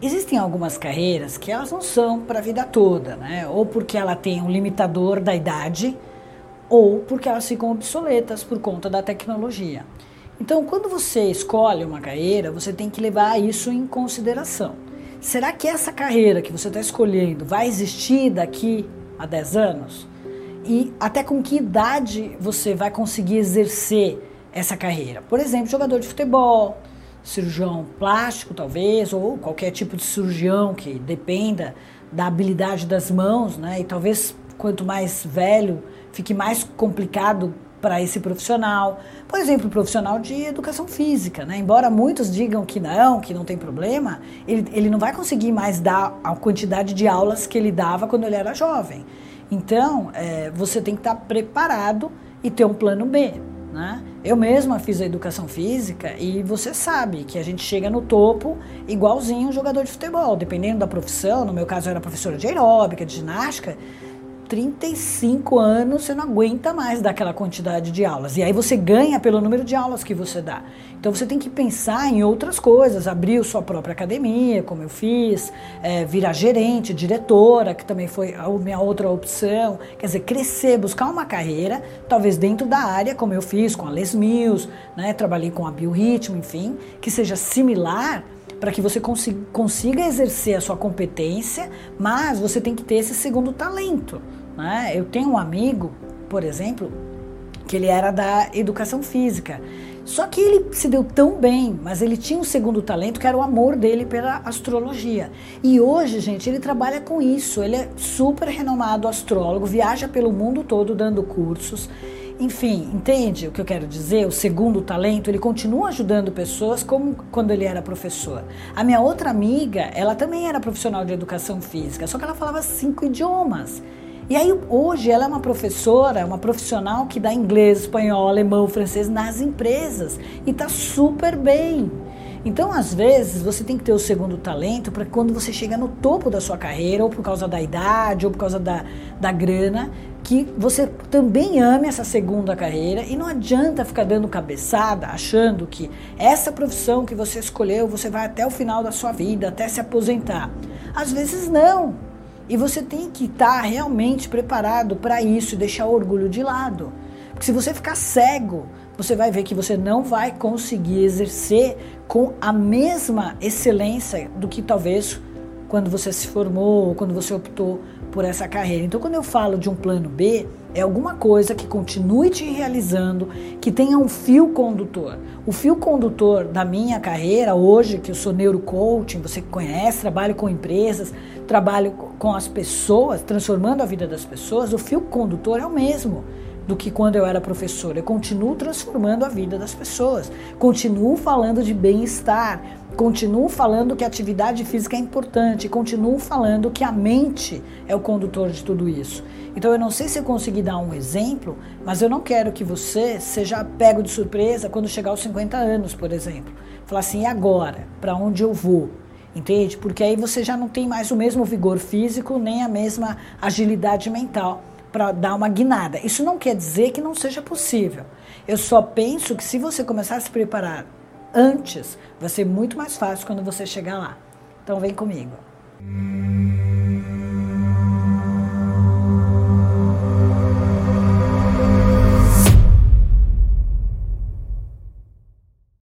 Existem algumas carreiras que elas não são para a vida toda, né? Ou porque ela tem um limitador da idade, ou porque elas ficam obsoletas por conta da tecnologia. Então, quando você escolhe uma carreira, você tem que levar isso em consideração. Será que essa carreira que você está escolhendo vai existir daqui a 10 anos? E até com que idade você vai conseguir exercer essa carreira? Por exemplo, jogador de futebol, cirurgião plástico, talvez, ou qualquer tipo de cirurgião que dependa da habilidade das mãos, né? E talvez quanto mais velho, fique mais complicado para esse profissional. Por exemplo, o profissional de educação física, né? Embora muitos digam que não, que não tem problema, ele, ele não vai conseguir mais dar a quantidade de aulas que ele dava quando ele era jovem. Então, é, você tem que estar preparado e ter um plano B. Né? Eu mesma fiz a educação física e você sabe que a gente chega no topo igualzinho um jogador de futebol, dependendo da profissão. No meu caso, eu era professora de aeróbica, de ginástica 35 anos você não aguenta mais daquela quantidade de aulas. E aí você ganha pelo número de aulas que você dá. Então você tem que pensar em outras coisas, abrir sua própria academia, como eu fiz, é, virar gerente, diretora, que também foi a minha outra opção. Quer dizer, crescer, buscar uma carreira, talvez dentro da área, como eu fiz com a Les Mills, né? trabalhei com a Biorritmo, enfim, que seja similar para que você consiga, consiga exercer a sua competência, mas você tem que ter esse segundo talento. Né? Eu tenho um amigo, por exemplo, que ele era da educação física. Só que ele se deu tão bem, mas ele tinha um segundo talento que era o amor dele pela astrologia. E hoje, gente, ele trabalha com isso. Ele é super renomado astrólogo, viaja pelo mundo todo dando cursos. Enfim, entende o que eu quero dizer? O segundo talento, ele continua ajudando pessoas como quando ele era professor. A minha outra amiga, ela também era profissional de educação física, só que ela falava cinco idiomas. E aí hoje ela é uma professora, uma profissional que dá inglês, espanhol, alemão, francês nas empresas e está super bem. Então, às vezes, você tem que ter o segundo talento para quando você chega no topo da sua carreira, ou por causa da idade, ou por causa da, da grana, que você também ame essa segunda carreira e não adianta ficar dando cabeçada achando que essa profissão que você escolheu, você vai até o final da sua vida, até se aposentar. Às vezes não. E você tem que estar realmente preparado para isso e deixar o orgulho de lado. Porque se você ficar cego, você vai ver que você não vai conseguir exercer com a mesma excelência do que talvez quando você se formou, quando você optou por essa carreira. Então, quando eu falo de um plano B, é alguma coisa que continue te realizando, que tenha um fio condutor. O fio condutor da minha carreira hoje, que eu sou neurocoaching, você conhece, trabalho com empresas, trabalho com as pessoas, transformando a vida das pessoas, o fio condutor é o mesmo do que quando eu era professora. Eu continuo transformando a vida das pessoas, continuo falando de bem-estar, continuo falando que a atividade física é importante, continuo falando que a mente é o condutor de tudo isso. Então eu não sei se eu consegui dar um exemplo, mas eu não quero que você seja pego de surpresa quando chegar aos 50 anos, por exemplo. Falar assim, e agora? Para onde eu vou? Entende? Porque aí você já não tem mais o mesmo vigor físico, nem a mesma agilidade mental para dar uma guinada. Isso não quer dizer que não seja possível. Eu só penso que se você começar a se preparar antes, vai ser muito mais fácil quando você chegar lá. Então vem comigo.